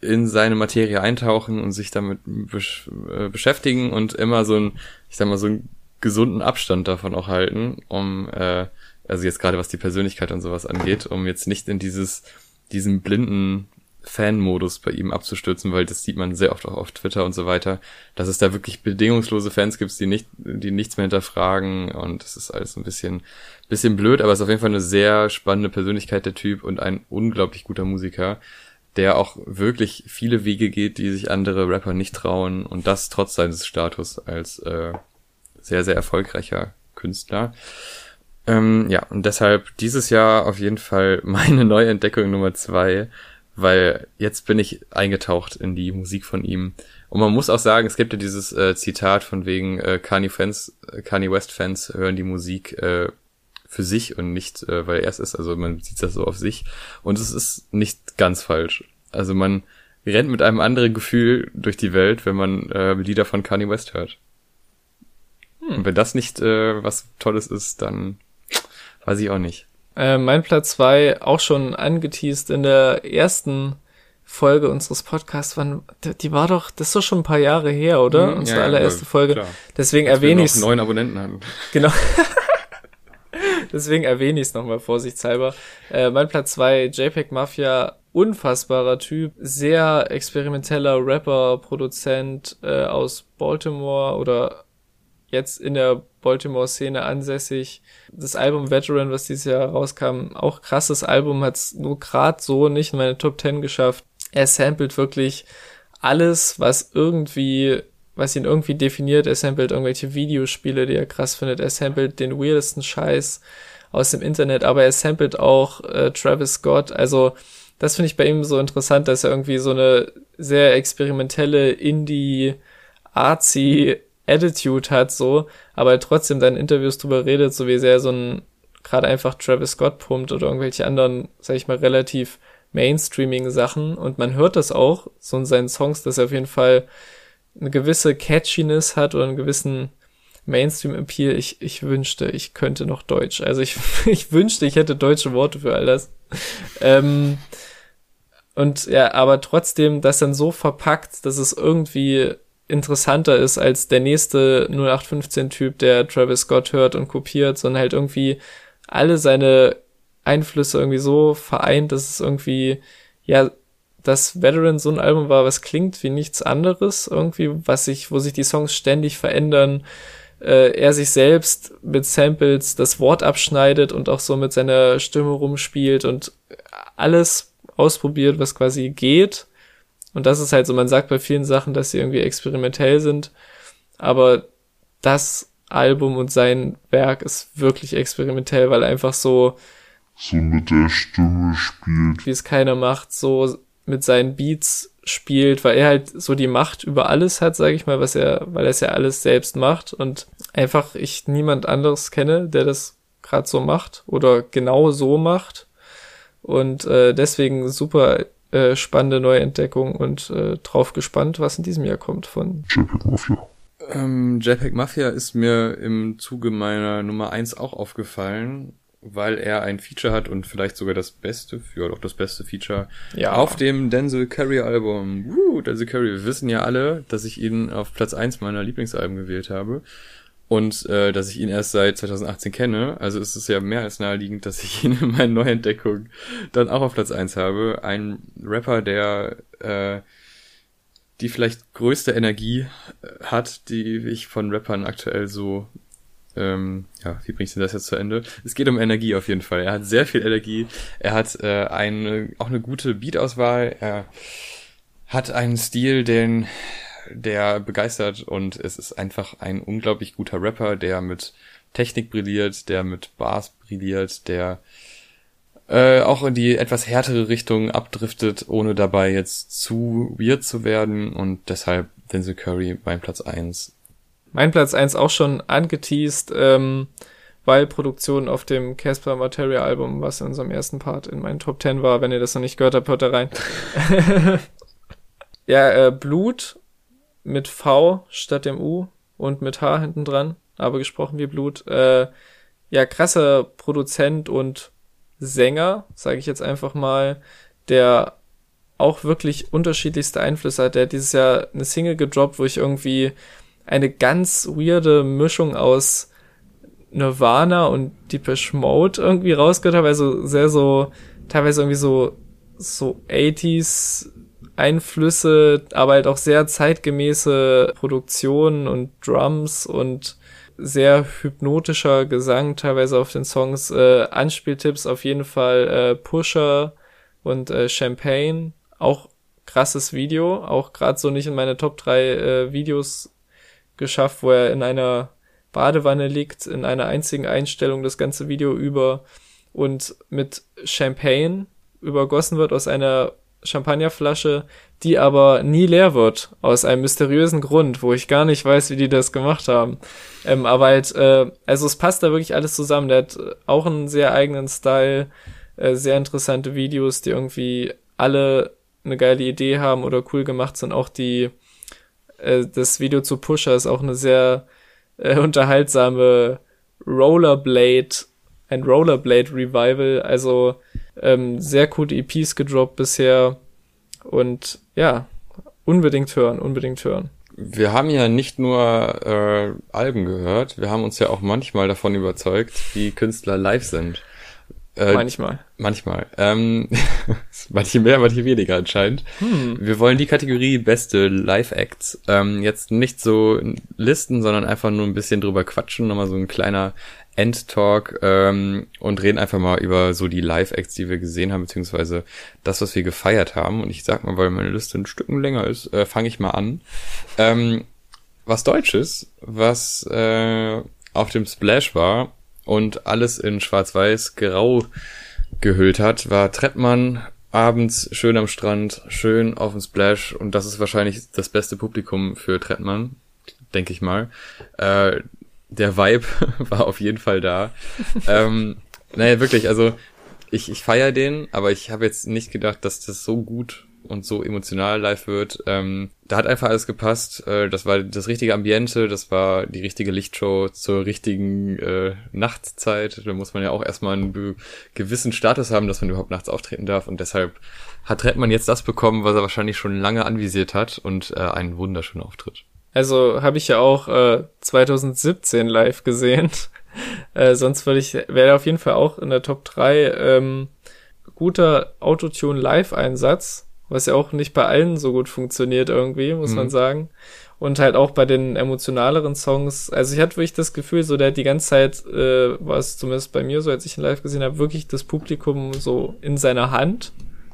in seine Materie eintauchen und sich damit besch äh, beschäftigen und immer so ein, ich sag mal, so einen gesunden Abstand davon auch halten, um, äh, also jetzt gerade was die Persönlichkeit und sowas angeht, um jetzt nicht in dieses, diesen blinden Fan-Modus bei ihm abzustürzen, weil das sieht man sehr oft auch auf Twitter und so weiter, dass es da wirklich bedingungslose Fans gibt, die nicht, die nichts mehr hinterfragen und das ist alles ein bisschen, bisschen blöd, aber es ist auf jeden Fall eine sehr spannende Persönlichkeit der Typ und ein unglaublich guter Musiker der auch wirklich viele Wege geht, die sich andere Rapper nicht trauen und das trotz seines Status als äh, sehr, sehr erfolgreicher Künstler. Ähm, ja, und deshalb dieses Jahr auf jeden Fall meine Neuentdeckung Nummer zwei, weil jetzt bin ich eingetaucht in die Musik von ihm. Und man muss auch sagen, es gibt ja dieses äh, Zitat von wegen äh, Kanye Fans, äh, Kanye West Fans hören die Musik äh, für sich und nicht, äh, weil er es ist. Also man sieht das so auf sich. Und es ist nicht ganz falsch. Also man rennt mit einem anderen Gefühl durch die Welt, wenn man äh, Lieder von Kanye West hört. Hm. Und wenn das nicht äh, was Tolles ist, dann weiß ich auch nicht. Äh, mein Platz zwei auch schon angeteased in der ersten Folge unseres Podcasts, wann, die war doch, das ist doch schon ein paar Jahre her, oder? Mhm, Unsere ja, allererste ja, Folge. Klar. Deswegen erwähne ich neun Abonnenten hatten. Genau. Deswegen erwähne ich es nochmal vorsichtshalber. Äh, mein Platz zwei JPEG Mafia, unfassbarer Typ, sehr experimenteller Rapper, Produzent äh, aus Baltimore oder jetzt in der Baltimore-Szene ansässig. Das Album Veteran, was dieses Jahr rauskam, auch krasses Album, hat es nur gerade so nicht in meine Top 10 geschafft. Er samplet wirklich alles, was irgendwie was ihn irgendwie definiert. Er samplet irgendwelche Videospiele, die er krass findet. Er samplet den weirdesten Scheiß aus dem Internet, aber er samplet auch äh, Travis Scott. Also das finde ich bei ihm so interessant, dass er irgendwie so eine sehr experimentelle Indie artsy Attitude hat, so, aber trotzdem dann Interviews drüber redet, so wie sehr so ein gerade einfach Travis Scott pumpt oder irgendwelche anderen, sag ich mal, relativ mainstreamigen Sachen und man hört das auch so in seinen Songs, dass er auf jeden Fall eine gewisse Catchiness hat oder einen gewissen Mainstream-Appeal. Ich, ich wünschte, ich könnte noch Deutsch. Also ich, ich wünschte, ich hätte deutsche Worte für all das. ähm, und ja, aber trotzdem das dann so verpackt, dass es irgendwie interessanter ist als der nächste 0815-Typ, der Travis Scott hört und kopiert, sondern halt irgendwie alle seine Einflüsse irgendwie so vereint, dass es irgendwie, ja, dass Veteran so ein Album war, was klingt wie nichts anderes irgendwie, was sich, wo sich die Songs ständig verändern, äh, er sich selbst mit Samples das Wort abschneidet und auch so mit seiner Stimme rumspielt und alles ausprobiert, was quasi geht. Und das ist halt so, man sagt bei vielen Sachen, dass sie irgendwie experimentell sind, aber das Album und sein Werk ist wirklich experimentell, weil einfach so so mit der Stimme spielt, wie es keiner macht, so mit seinen Beats spielt, weil er halt so die Macht über alles hat, sage ich mal, was er, weil er es ja alles selbst macht und einfach ich niemand anderes kenne, der das gerade so macht oder genau so macht. Und äh, deswegen super äh, spannende Neuentdeckung und äh, drauf gespannt, was in diesem Jahr kommt von JPEG Mafia. Ähm, JPEG Mafia ist mir im Zuge meiner Nummer eins auch aufgefallen weil er ein Feature hat und vielleicht sogar das beste, ja doch das beste Feature ja. auf dem Denzel Curry Album. Woo, Denzel Curry, wir wissen ja alle, dass ich ihn auf Platz eins meiner Lieblingsalben gewählt habe und äh, dass ich ihn erst seit 2018 kenne. Also ist es ja mehr als naheliegend, dass ich ihn in meinen Neuentdeckungen dann auch auf Platz eins habe. Ein Rapper, der äh, die vielleicht größte Energie äh, hat, die ich von Rappern aktuell so ähm, ja, wie ich denn das jetzt zu Ende? Es geht um Energie auf jeden Fall. Er hat sehr viel Energie. Er hat äh, eine, auch eine gute Beat-Auswahl. Er hat einen Stil, den der begeistert und es ist einfach ein unglaublich guter Rapper, der mit Technik brilliert, der mit Bars brilliert, der äh, auch in die etwas härtere Richtung abdriftet, ohne dabei jetzt zu weird zu werden. Und deshalb Denzel Curry beim Platz eins. Mein Platz eins auch schon angeteased, ähm, weil Produktion auf dem Casper Materia Album, was in unserem ersten Part in meinen Top 10 war, wenn ihr das noch nicht gehört habt, hört da rein. ja, äh, Blut mit V statt dem U und mit H hinten dran, aber gesprochen wie Blut. Äh, ja, krasser Produzent und Sänger, sage ich jetzt einfach mal, der auch wirklich unterschiedlichste Einflüsse hat. Der hat dieses Jahr eine Single gedroppt, wo ich irgendwie eine ganz weirde Mischung aus Nirvana und Deepish Mode irgendwie rausgehört habe, also sehr so, teilweise irgendwie so, so 80s Einflüsse, aber halt auch sehr zeitgemäße Produktionen und Drums und sehr hypnotischer Gesang teilweise auf den Songs. Äh, Anspieltipps auf jeden Fall äh, Pusher und äh, Champagne. Auch krasses Video, auch gerade so nicht in meine Top 3 äh, Videos geschafft, wo er in einer Badewanne liegt, in einer einzigen Einstellung das ganze Video über und mit Champagne übergossen wird aus einer Champagnerflasche, die aber nie leer wird, aus einem mysteriösen Grund, wo ich gar nicht weiß, wie die das gemacht haben. Ähm, aber halt, äh, also es passt da wirklich alles zusammen. Der hat auch einen sehr eigenen Style, äh, sehr interessante Videos, die irgendwie alle eine geile Idee haben oder cool gemacht sind. Auch die äh, das Video zu Pusher ist auch eine sehr äh, unterhaltsame Rollerblade, ein Rollerblade Revival, also ähm, sehr coole EPs gedroppt bisher. Und ja, unbedingt hören, unbedingt hören. Wir haben ja nicht nur äh, Alben gehört, wir haben uns ja auch manchmal davon überzeugt, wie Künstler live sind. Äh, manchmal. Manchmal. Ähm, manche mehr, manche weniger anscheinend. Hm. Wir wollen die Kategorie beste Live-Acts ähm, jetzt nicht so listen, sondern einfach nur ein bisschen drüber quatschen, nochmal so ein kleiner Endtalk ähm, und reden einfach mal über so die Live-Acts, die wir gesehen haben, beziehungsweise das, was wir gefeiert haben. Und ich sag mal, weil meine Liste ein Stück länger ist, äh, fange ich mal an. Ähm, was Deutsches, was äh, auf dem Splash war, und alles in schwarz-weiß grau gehüllt hat, war Trettmann abends schön am Strand, schön auf dem Splash und das ist wahrscheinlich das beste Publikum für Trettmann, denke ich mal. Äh, der Vibe war auf jeden Fall da. ähm, naja, wirklich, also ich, ich feiere den, aber ich habe jetzt nicht gedacht, dass das so gut und so emotional live wird. Ähm, da hat einfach alles gepasst. Äh, das war das richtige Ambiente, das war die richtige Lichtshow zur richtigen äh, Nachtzeit. Da muss man ja auch erstmal einen gewissen Status haben, dass man überhaupt nachts auftreten darf. Und deshalb hat Redman jetzt das bekommen, was er wahrscheinlich schon lange anvisiert hat und äh, einen wunderschönen Auftritt. Also habe ich ja auch äh, 2017 live gesehen. äh, sonst würde ich, wäre auf jeden Fall auch in der Top 3 ähm, guter Autotune Live-Einsatz was ja auch nicht bei allen so gut funktioniert irgendwie, muss mhm. man sagen. Und halt auch bei den emotionaleren Songs, also ich hatte wirklich das Gefühl, so der hat die ganze Zeit, äh, war es zumindest bei mir so, als ich ihn live gesehen habe, wirklich das Publikum so in seiner Hand,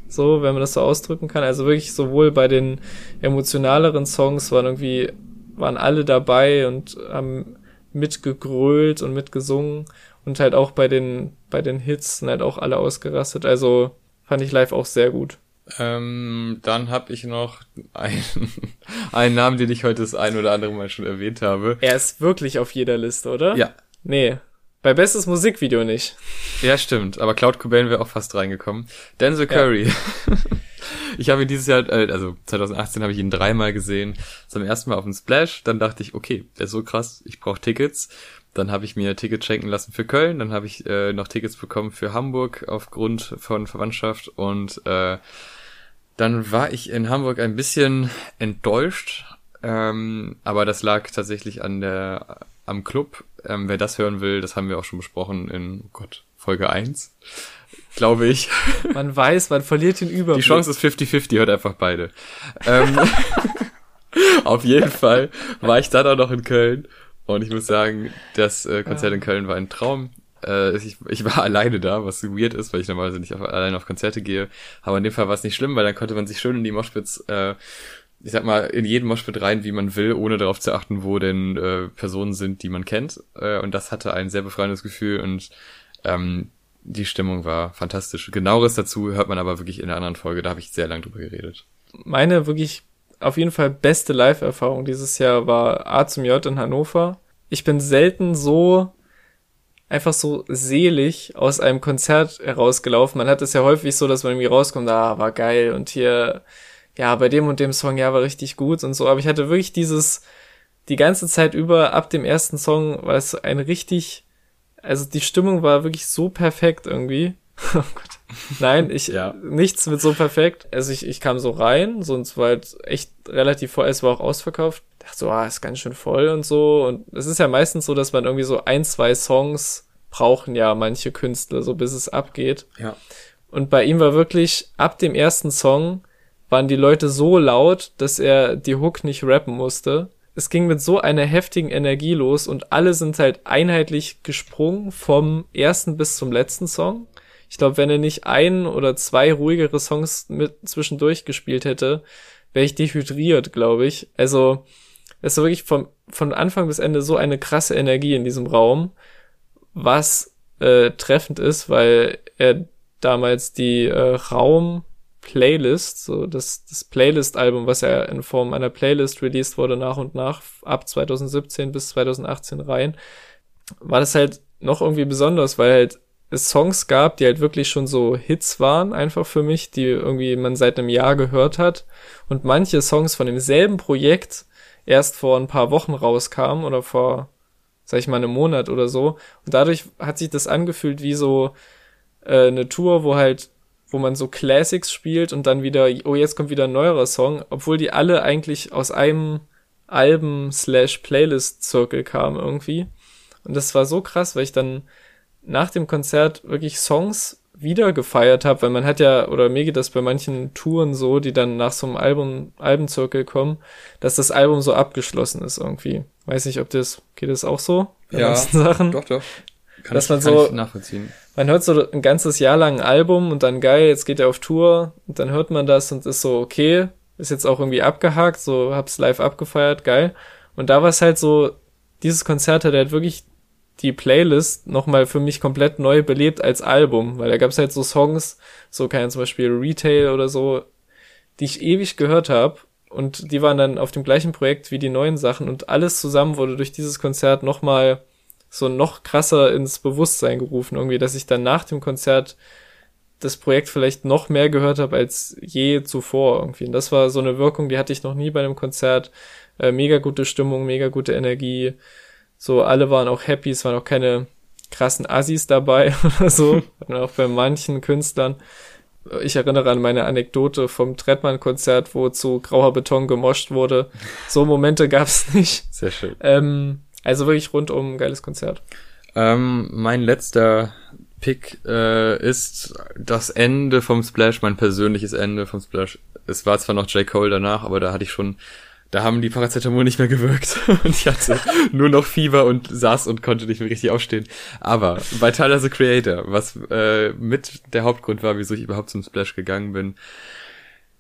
so, wenn man das so ausdrücken kann. Also wirklich sowohl bei den emotionaleren Songs waren irgendwie, waren alle dabei und haben mitgegrölt und mitgesungen und halt auch bei den, bei den Hits sind halt auch alle ausgerastet. Also fand ich live auch sehr gut. Ähm, dann habe ich noch einen, einen Namen, den ich heute das ein oder andere Mal schon erwähnt habe. Er ist wirklich auf jeder Liste, oder? Ja. Nee. Bei bestes Musikvideo nicht. Ja, stimmt. Aber Cloud Cobain wäre auch fast reingekommen. Denzel Curry. Ja. ich habe ihn dieses Jahr, äh, also 2018 habe ich ihn dreimal gesehen. Zum ersten Mal auf dem Splash. Dann dachte ich, okay, der ist so krass, ich brauche Tickets. Dann habe ich mir Tickets schenken lassen für Köln. Dann habe ich äh, noch Tickets bekommen für Hamburg aufgrund von Verwandtschaft und äh, dann war ich in Hamburg ein bisschen enttäuscht, ähm, aber das lag tatsächlich an der am Club. Ähm, wer das hören will, das haben wir auch schon besprochen in oh Gott, Folge 1, glaube ich. Man weiß, man verliert den Überblick. Die Chance ist 50-50, hört einfach beide. ähm, auf jeden Fall war ich dann auch noch in Köln und ich muss sagen, das äh, Konzert ja. in Köln war ein Traum. Äh, ich, ich war alleine da, was weird ist, weil ich normalerweise nicht auf, alleine auf Konzerte gehe. Aber in dem Fall war es nicht schlimm, weil dann konnte man sich schön in die Moshpits, äh, ich sag mal, in jeden Moshpit rein, wie man will, ohne darauf zu achten, wo denn äh, Personen sind, die man kennt. Äh, und das hatte ein sehr befreiendes Gefühl und ähm, die Stimmung war fantastisch. Genaueres dazu hört man aber wirklich in der anderen Folge, da habe ich sehr lang drüber geredet. Meine wirklich auf jeden Fall beste Live-Erfahrung dieses Jahr war A zum J in Hannover. Ich bin selten so einfach so selig aus einem Konzert herausgelaufen. Man hat es ja häufig so, dass man irgendwie rauskommt, ah, war geil und hier, ja, bei dem und dem Song, ja, war richtig gut und so. Aber ich hatte wirklich dieses, die ganze Zeit über, ab dem ersten Song, war es ein richtig, also die Stimmung war wirklich so perfekt irgendwie. Oh Gott. Nein, ich, ja. nichts mit so perfekt. Also ich, ich kam so rein, sonst war halt echt relativ voll, es war auch ausverkauft dachte so, ah, ist ganz schön voll und so. Und es ist ja meistens so, dass man irgendwie so ein, zwei Songs brauchen ja manche Künstler, so bis es abgeht. Ja. Und bei ihm war wirklich, ab dem ersten Song waren die Leute so laut, dass er die Hook nicht rappen musste. Es ging mit so einer heftigen Energie los und alle sind halt einheitlich gesprungen vom ersten bis zum letzten Song. Ich glaube, wenn er nicht ein oder zwei ruhigere Songs mit zwischendurch gespielt hätte, wäre ich dehydriert, glaube ich. Also, es war wirklich vom, von Anfang bis Ende so eine krasse Energie in diesem Raum, was äh, treffend ist, weil er damals die äh, Raum Playlist, so das, das Playlist-Album, was ja in Form einer Playlist released wurde, nach und nach ab 2017 bis 2018 rein, war das halt noch irgendwie besonders, weil halt es Songs gab, die halt wirklich schon so Hits waren, einfach für mich, die irgendwie man seit einem Jahr gehört hat. Und manche Songs von demselben Projekt erst vor ein paar Wochen rauskam oder vor, sag ich mal, einem Monat oder so. Und dadurch hat sich das angefühlt wie so äh, eine Tour, wo halt wo man so Classics spielt und dann wieder, oh, jetzt kommt wieder ein neuerer Song, obwohl die alle eigentlich aus einem Alben slash Playlist Circle kamen irgendwie. Und das war so krass, weil ich dann nach dem Konzert wirklich Songs wieder gefeiert habe, weil man hat ja, oder mir geht das bei manchen Touren so, die dann nach so einem Album, Albenzirkel kommen, dass das Album so abgeschlossen ist irgendwie. Weiß nicht, ob das, geht das auch so? Bei ja, Sachen? doch, doch. Kann dass ich, man so, nachvollziehen. Man hört so ein ganzes Jahr lang ein Album und dann geil, jetzt geht er auf Tour und dann hört man das und ist so, okay, ist jetzt auch irgendwie abgehakt, so hab's live abgefeiert, geil. Und da war es halt so, dieses Konzert hat halt wirklich die Playlist nochmal für mich komplett neu belebt als Album, weil da gab es halt so Songs, so ja zum Beispiel Retail oder so, die ich ewig gehört habe und die waren dann auf dem gleichen Projekt wie die neuen Sachen und alles zusammen wurde durch dieses Konzert nochmal so noch krasser ins Bewusstsein gerufen, irgendwie, dass ich dann nach dem Konzert das Projekt vielleicht noch mehr gehört habe als je zuvor irgendwie. Und das war so eine Wirkung, die hatte ich noch nie bei einem Konzert. Äh, mega gute Stimmung, mega gute Energie. So, alle waren auch happy, es waren auch keine krassen Assis dabei oder so. Und auch bei manchen Künstlern. Ich erinnere an meine Anekdote vom Trettmann-Konzert, wo zu grauer Beton gemoscht wurde. So Momente gab's nicht. Sehr schön. Ähm, also wirklich rundum ein geiles Konzert. Ähm, mein letzter Pick äh, ist das Ende vom Splash, mein persönliches Ende vom Splash. Es war zwar noch J. Cole danach, aber da hatte ich schon da haben die Paracetamol nicht mehr gewirkt und ich hatte nur noch Fieber und saß und konnte nicht mehr richtig aufstehen. Aber bei Tyler the Creator, was äh, mit der Hauptgrund war, wieso ich überhaupt zum Splash gegangen bin,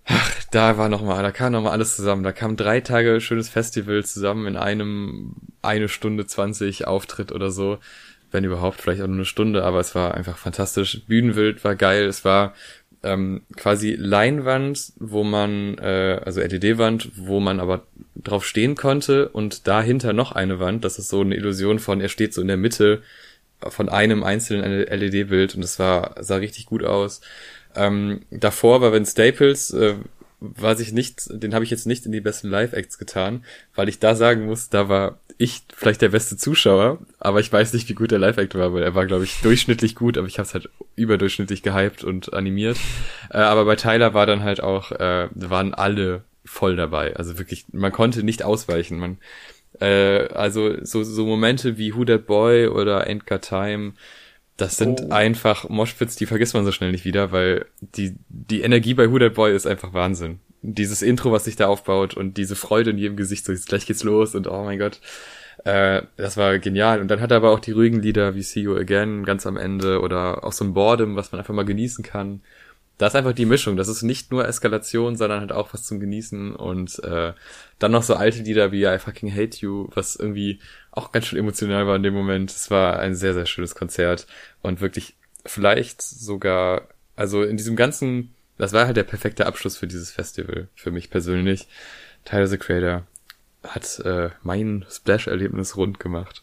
ach, da war noch mal, da kam noch mal alles zusammen. Da kam drei Tage schönes Festival zusammen in einem eine Stunde zwanzig Auftritt oder so, wenn überhaupt vielleicht auch nur eine Stunde, aber es war einfach fantastisch. Bühnenwild war geil, es war ähm, quasi Leinwand, wo man, äh, also LED-Wand, wo man aber drauf stehen konnte und dahinter noch eine Wand. Das ist so eine Illusion von, er steht so in der Mitte von einem einzelnen LED-Bild und das war, sah richtig gut aus. Ähm, davor war wenn Staples, äh, was ich nicht, den habe ich jetzt nicht in die besten Live-Acts getan, weil ich da sagen muss, da war ich vielleicht der beste Zuschauer, aber ich weiß nicht, wie gut der Live-Act war, weil er war, glaube ich, durchschnittlich gut, aber ich habe es halt überdurchschnittlich gehypt und animiert. Äh, aber bei Tyler war dann halt auch, äh, waren alle voll dabei. Also wirklich, man konnte nicht ausweichen. Man, äh, also so, so Momente wie Who That Boy oder Ain't Got Time, das sind oh. einfach Moshpits, die vergisst man so schnell nicht wieder, weil die, die Energie bei Who That Boy ist einfach Wahnsinn dieses Intro, was sich da aufbaut und diese Freude in jedem Gesicht, so jetzt gleich geht's los und oh mein Gott, äh, das war genial. Und dann hat er aber auch die ruhigen Lieder wie See You Again ganz am Ende oder auch so ein Boredom, was man einfach mal genießen kann. Da ist einfach die Mischung. Das ist nicht nur Eskalation, sondern halt auch was zum Genießen und äh, dann noch so alte Lieder wie I Fucking Hate You, was irgendwie auch ganz schön emotional war in dem Moment. Es war ein sehr, sehr schönes Konzert und wirklich vielleicht sogar, also in diesem ganzen das war halt der perfekte Abschluss für dieses Festival, für mich persönlich. Tyler the Creator hat äh, mein Splash-Erlebnis rund gemacht.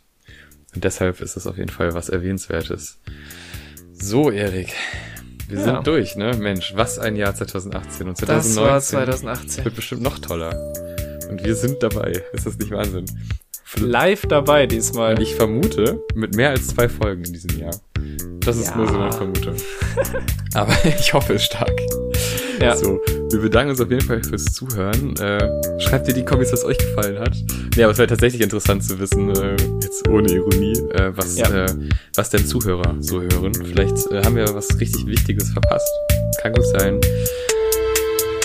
Und deshalb ist das auf jeden Fall was Erwähnenswertes. So, Erik. Wir ja. sind durch, ne? Mensch, was ein Jahr 2018 und 2019 das war 2018. wird bestimmt noch toller. Und wir sind dabei. Ist das nicht Wahnsinn? Live dabei diesmal. Ich vermute, mit mehr als zwei Folgen in diesem Jahr. Das ist ja. nur so eine Vermutung. Aber ich hoffe es stark. Ja. So, wir bedanken uns auf jeden Fall fürs Zuhören. Äh, schreibt dir die Comics, was euch gefallen hat. Ja, aber es wäre tatsächlich interessant zu wissen, äh, jetzt ohne Ironie, äh, was, ja. äh, was denn Zuhörer so hören. Vielleicht äh, haben wir was richtig Wichtiges verpasst. Kann gut sein.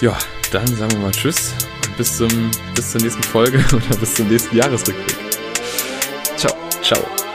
Ja, dann sagen wir mal Tschüss und bis zum bis zur nächsten Folge oder bis zum nächsten Jahresrückblick. Ciao. Ciao.